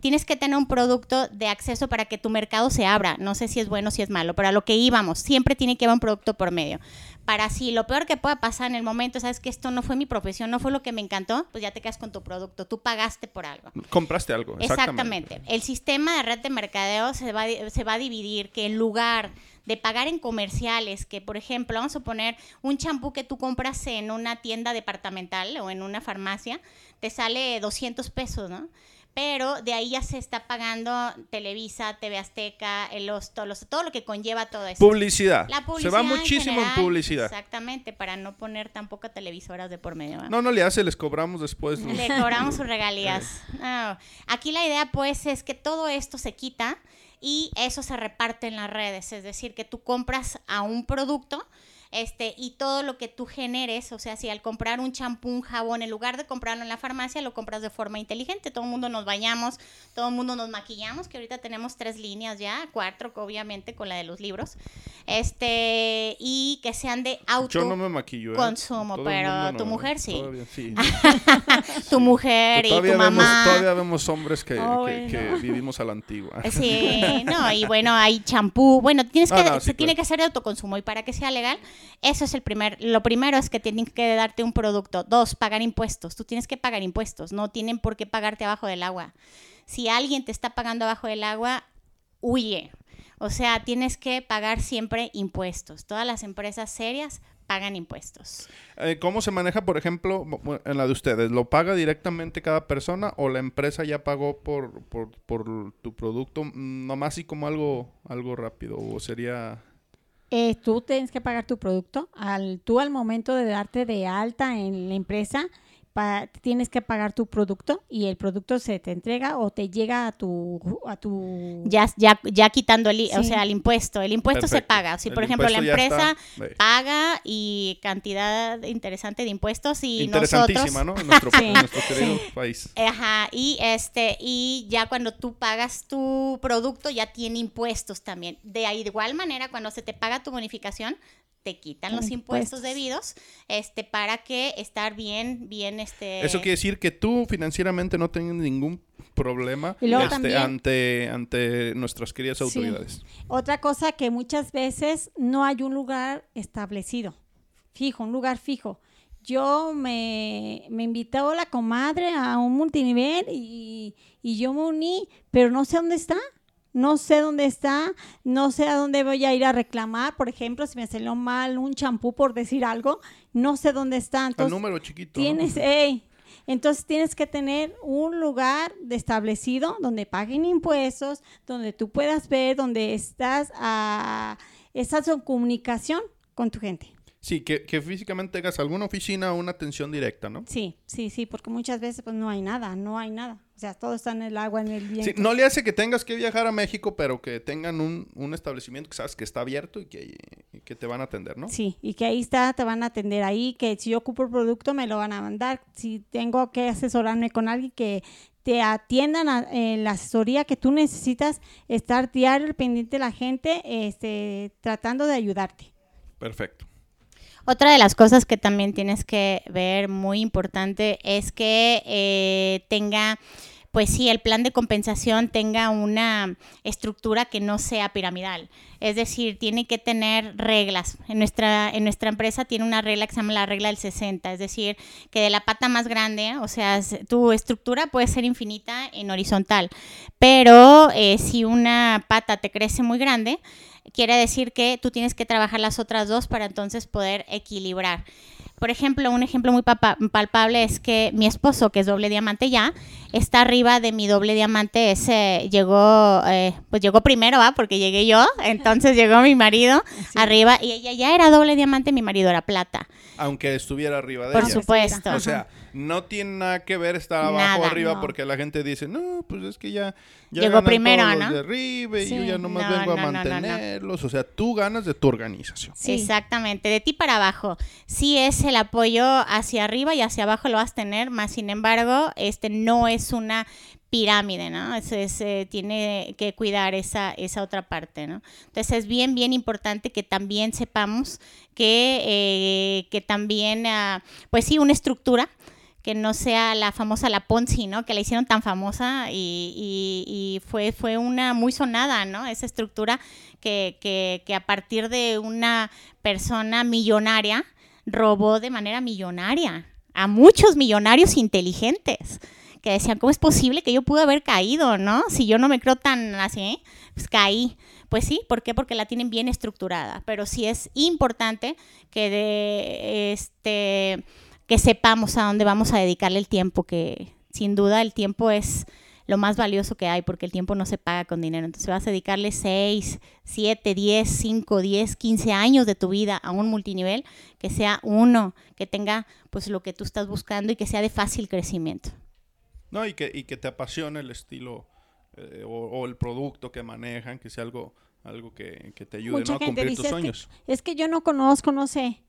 Tienes que tener un producto de acceso para que tu mercado se abra. No sé si es bueno o si es malo, pero a lo que íbamos, siempre tiene que haber un producto por medio. Para si lo peor que pueda pasar en el momento, sabes que esto no fue mi profesión, no fue lo que me encantó, pues ya te quedas con tu producto, tú pagaste por algo. Compraste algo, exactamente. Exactamente. El sistema de red de mercadeo se va, se va a dividir que en lugar de pagar en comerciales, que por ejemplo, vamos a poner un champú que tú compras en una tienda departamental o en una farmacia, te sale 200 pesos, ¿no? Pero de ahí ya se está pagando Televisa, TV Azteca, el Osto, los- todo lo que conlleva todo eso. Publicidad. La Se publicidad va en muchísimo en, general, publicidad. Exactamente, para no poner tampoco televisoras de por medio. ¿no? No, no le hace, les cobramos después. Le cobramos sus [laughs] regalías. No. Aquí la idea pues es que todo esto se quita y eso se reparte en las redes, es decir, que tú compras a un producto este, y todo lo que tú generes, o sea, si al comprar un champú, un jabón, en lugar de comprarlo en la farmacia, lo compras de forma inteligente. Todo el mundo nos bañamos, todo el mundo nos maquillamos, que ahorita tenemos tres líneas ya, cuatro, obviamente, con la de los libros. Este, y que sean de auto. Yo no me maquillo. ¿eh? consumo, Todo el pero tu no, mujer ¿eh? sí. Todavía sí. [laughs] tu mujer y tu vemos, mamá. todavía vemos hombres que, Oh, que- vivimos a la antigua. Sí, [laughs] no, y bueno, hay champú. Bueno, tienes que, no, sí, se tiene que hacer de autoconsumo y para que sea legal, eso es el primer, lo primero es que tienen que darte un producto. Dos, pagar impuestos. Tú tienes que pagar impuestos, no tienen por qué pagarte abajo del agua. Si alguien te está pagando abajo del agua, huye. O sea, tienes que pagar siempre impuestos. Todas las empresas serias pagan impuestos. Eh, ¿Cómo se maneja, por ejemplo, en la de ustedes? ¿Lo paga directamente cada persona o la empresa ya pagó por, por, por tu producto? Mm, Nomás así como algo, algo rápido. ¿O sería...? Eh, tú tienes que pagar tu producto. Al, tú al momento de darte de alta en la empresa, pa- tienes que pagar tu producto y el producto se te entrega o te llega a tu... A tu Ya, ya, ya quitando el, o sea, el impuesto. El impuesto se paga. Si, El por ejemplo, la empresa paga y cantidad interesante de impuestos y nosotros... Interesantísima, ¿no? En nuestro, [laughs] Sí, en nuestro querido sí. país. Ajá, y este, y ya cuando tú pagas tu producto, ya tiene impuestos también. De ahí, de igual manera, cuando se te paga tu bonificación, te quitan los impuestos Impuestos. debidos, este, para que estar bien, bien, este. Eso quiere decir que tú financieramente no tienes ningún problema Y luego este, también- ante, ante nuestras queridas Sí. autoridades. Otra cosa que muchas veces no hay un lugar establecido, fijo, un lugar fijo. Yo me, me invitó la comadre a un multinivel y, y yo me uní, pero no sé dónde está. No sé dónde está, no sé a dónde voy a ir a reclamar. Por ejemplo, si me salió mal un champú por decir algo, no sé dónde está. El Entonces, número chiquito. ¿no? Tienes, entonces tienes que tener un lugar de establecido donde paguen impuestos, donde tú puedas ver, donde estás a, estás en comunicación con tu gente. Sí, que, que físicamente tengas alguna oficina o una atención directa, ¿no? Sí, sí, sí, porque muchas veces pues no hay nada, no hay nada. O sea, todo está en el agua, en el viento. Sí, no le hace que tengas que viajar a México, pero que tengan un, un establecimiento que sabes que está abierto y que, y que te van a atender, ¿no? Sí, y que ahí está, te van a atender ahí, que si yo ocupo el producto me lo van a mandar. Si tengo que asesorarme con alguien que te atiendan a- en la asesoría que tú necesitas, estar diario pendiente de la gente, este, tratando de ayudarte. Perfecto. Otra de las cosas que también tienes que ver muy importante es que eh, tenga pues sí, el plan de compensación tenga una estructura que no sea piramidal. Es decir, tiene que tener reglas. En nuestra, en nuestra empresa tiene una regla que se llama la regla del 60, es decir, que de la pata más grande, o sea, tu estructura puede ser infinita en horizontal, pero eh, si una pata te crece muy grande, quiere decir que tú tienes que trabajar las otras dos para entonces poder equilibrar. Por ejemplo, un ejemplo muy palpable es que mi esposo, que es doble diamante ya, está arriba de mi doble diamante. Ese llegó, eh, pues llegó primero, ¿va? Porque llegué yo. [laughs] Entonces llegó mi marido arriba y ella ya era doble diamante, mi marido era plata. Aunque estuviera arriba de Por ella. supuesto. O sea, no tiene nada que ver estar abajo o arriba porque la gente dice, no, pues es que ya, llegó primero, todos ¿no? Los de arriba y yo ya nomás vengo a mantenerlos. O sea, tú ganas de tu organización. Sí. Exactamente, de ti para abajo. Sí es el apoyo hacia arriba y hacia abajo lo vas a tener, más sin embargo, este no es una pirámide, ¿no? Es, eh, tiene que cuidar esa, esa otra parte, ¿no? Entonces es bien, bien importante que también sepamos que, eh, que también, ah, pues sí, una estructura que no sea la famosa la Ponzi, ¿no? Que la hicieron tan famosa y, fue, fue una muy sonada, ¿no? Esa estructura que, que, a partir de una persona millonaria robó de manera millonaria a muchos millonarios inteligentes que decían, ¿cómo es posible que yo pude haber caído, no? Si yo no me creo tan así, pues caí. Pues sí, ¿por qué? Porque la tienen bien estructurada, pero sí es importante que de este que sepamos a dónde vamos a dedicarle el tiempo, que sin duda el tiempo es lo más valioso que hay, porque el tiempo no se paga con dinero. Entonces vas a dedicarle 6, 7, 10, 5, 10, 15 años de tu vida a un multinivel, que sea uno, que tenga pues lo que tú estás buscando y que sea de fácil crecimiento. No, y que, y que te apasione el estilo eh, o, el producto que manejan, que sea algo, algo que, te ayude a cumplir tus sueños. Es que, yo no conozco, no sé,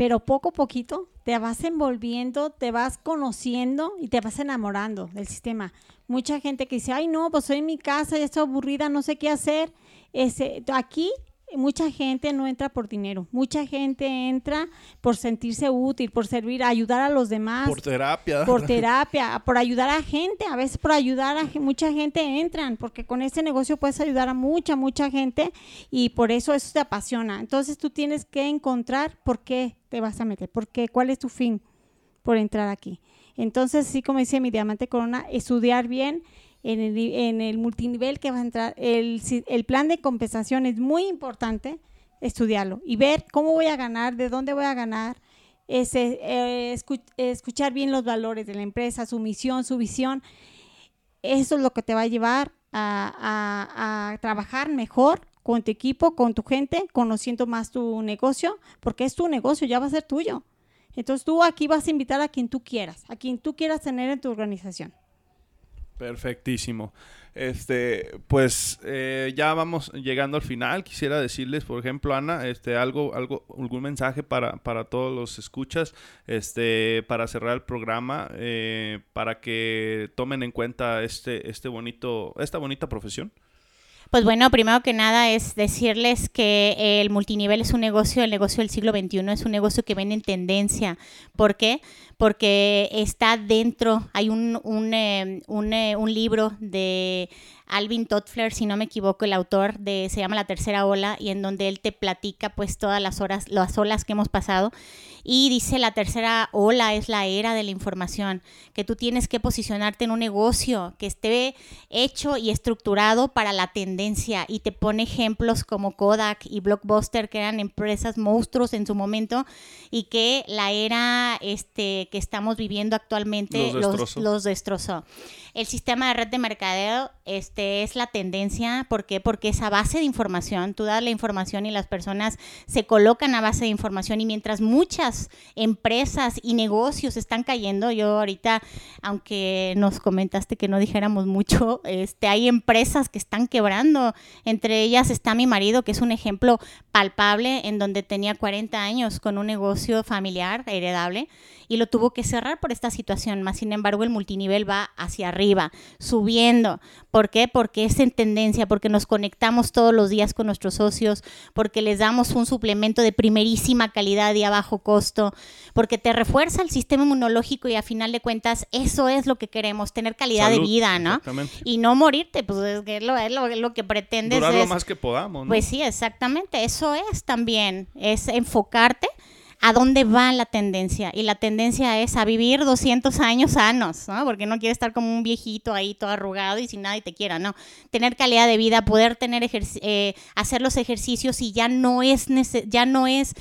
pero poco a poquito te vas envolviendo, te vas conociendo y te vas enamorando del sistema. Mucha gente que dice, ay no, pues soy en mi casa, ya estoy aburrida, no sé qué hacer. Ese, aquí mucha gente no entra por dinero, mucha gente entra por sentirse útil, por servir, ayudar a los demás. Por terapia. Por terapia, por ayudar a gente, a veces por ayudar a mucha gente entran, porque con este negocio puedes ayudar a mucha, mucha gente y por eso eso te apasiona. Entonces tú tienes que encontrar por qué te vas a meter, por qué, cuál es tu fin por entrar aquí. Entonces, sí, como decía mi diamante corona, estudiar bien en el, en el multinivel que va a entrar, el, el plan de compensación es muy importante estudiarlo y ver cómo voy a ganar, de dónde voy a ganar, ese, eh, escuchar bien los valores de la empresa, su misión, su visión. Eso es lo que te va a llevar a, a, trabajar mejor con tu equipo, con tu gente, conociendo más tu negocio, porque es tu negocio, ya va a ser tuyo. Entonces tú aquí vas a invitar a quien tú quieras, a quien tú quieras tener en tu organización. Perfectísimo. Este, pues eh, ya vamos llegando al final. Quisiera decirles, por ejemplo, Ana, este, algo, algo, algún mensaje para, para todos los escuchas, este, para cerrar el programa, eh, para que tomen en cuenta este, este bonito, esta bonita profesión. Pues bueno, primero que nada es decirles que el multinivel es un negocio, el negocio del siglo XXI es un negocio que viene en tendencia. ¿Por qué? Porque está dentro, hay un, un, eh, eh, un libro de Alvin Toffler, si no me equivoco, el autor de se llama La Tercera Ola y en donde él te platica pues todas las horas, las olas que hemos pasado y dice la tercera ola es la era de la información, que tú tienes que posicionarte en un negocio que esté hecho y estructurado para la tendencia y te pone ejemplos como Kodak y Blockbuster que eran empresas monstruos en su momento y que la era este que estamos viviendo actualmente los los destrozó. El sistema de red de mercadeo este, es la tendencia. ¿Por qué? Porque esa base de información, tú das la información y las personas se colocan a base de información y mientras muchas empresas y negocios están cayendo, yo ahorita, aunque nos comentaste que no dijéramos mucho, [laughs] este, hay empresas que están quebrando. Entre ellas está mi marido, que es un ejemplo palpable en donde tenía 40 años con un negocio familiar heredable y lo tuvo que cerrar por esta situación. Más sin embargo, el multinivel va hacia arriba, subiendo. ¿Por qué? Porque es en tendencia, porque nos conectamos todos los días con nuestros socios, porque les damos un suplemento de primerísima calidad y a bajo costo, porque te refuerza el sistema inmunológico y a final de cuentas eso es lo que queremos, tener calidad de vida, ¿no? exactamente. Y no morirte, pues es, que lo, es lo, que pretendes. Durar lo más que podamos, ¿no? Pues sí, exactamente, eso es también, es enfocarte a dónde va la tendencia. Y la tendencia es a vivir 200 años sanos, ¿no? Porque no quieres estar como un viejito ahí todo arrugado y sin nadie te quiera, ¿no? Tener calidad de vida, poder tener eh, hacer los ejercicios y ya no es, ya no es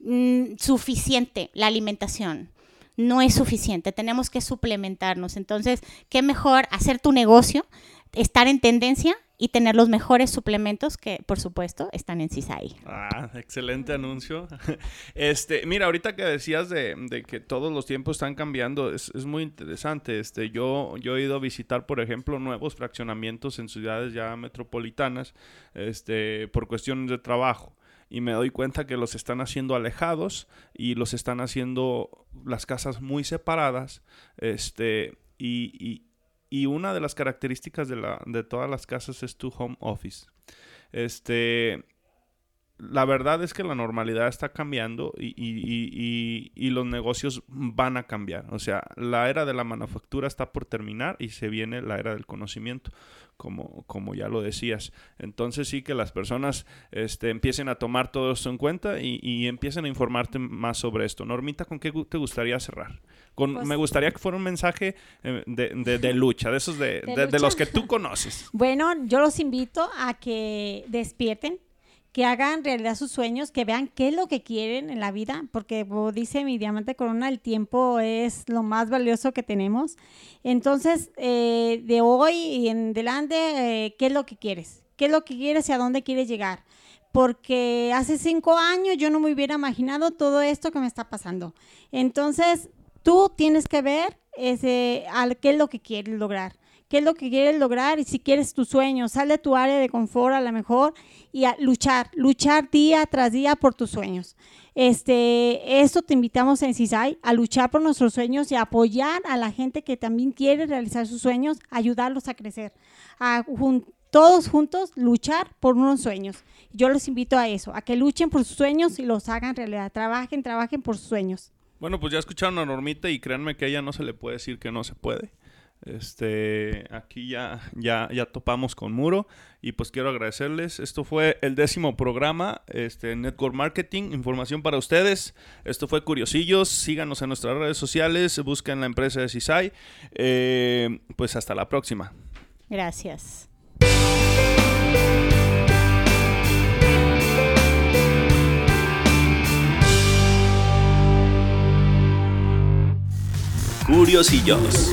mm, suficiente la alimentación. No es suficiente, tenemos que suplementarnos. Entonces, qué mejor hacer tu negocio, estar en tendencia y tener los mejores suplementos que, por supuesto, están en CISAI. Ah, excelente anuncio. [laughs] Este, mira, ahorita que decías de, que todos los tiempos están cambiando, es, es muy interesante. Este, yo, yo he ido a visitar, por ejemplo, nuevos fraccionamientos en ciudades ya metropolitanas, este, por cuestiones de trabajo. Y me doy cuenta que los están haciendo alejados y los están haciendo las casas muy separadas. Este, y, y- y una de las características de, la, de todas las casas es tu home office. Este, la verdad es que la normalidad está cambiando y, y- y- y- los negocios van a cambiar. O sea, la era de la manufactura está por terminar y se viene la era del conocimiento, como, como ya lo decías. Entonces sí que las personas este, empiecen a tomar todo esto en cuenta y, empiecen a informarte más sobre esto. Normita, ¿con qué te gustaría cerrar? Con, Pues- me gustaría que fuera un mensaje eh, de, de- de lucha, de esos de, ¿De de- de los que tú conoces. Bueno, yo los invito a que despierten, que hagan realidad sus sueños, que vean qué es lo que quieren en la vida, porque como dice mi diamante corona, el tiempo es lo más valioso que tenemos. Entonces, eh, de hoy y en adelante, eh, ¿qué es lo que quieres? ¿Qué es lo que quieres y a dónde quieres llegar? Porque hace cinco años yo no me hubiera imaginado todo esto que me está pasando. Entonces, tú tienes que ver ese, al, qué es lo que quieres lograr qué es lo que quieres lograr y si quieres tu sueño, sal de tu área de confort a lo mejor y a luchar, luchar día tras día por tus sueños. Este, esto te invitamos en CISAI a luchar por nuestros sueños y a apoyar a la gente que también quiere realizar sus sueños, ayudarlos a crecer, a todos juntos luchar por unos sueños. Yo los invito a eso, a que luchen por sus sueños y los hagan realidad, trabajen, trabajen por sus sueños. Bueno, pues ya escucharon a Normita y créanme que a ella no se le puede decir que no se puede. Este, aquí ya, ya, ya topamos con muro y pues quiero agradecerles. Esto fue el décimo programa, este, Network Marketing, información para ustedes. Esto fue Curiosillos, síganos en nuestras redes sociales, busquen la empresa de CISAI. Eh, pues hasta la próxima. Gracias. Curiosillos.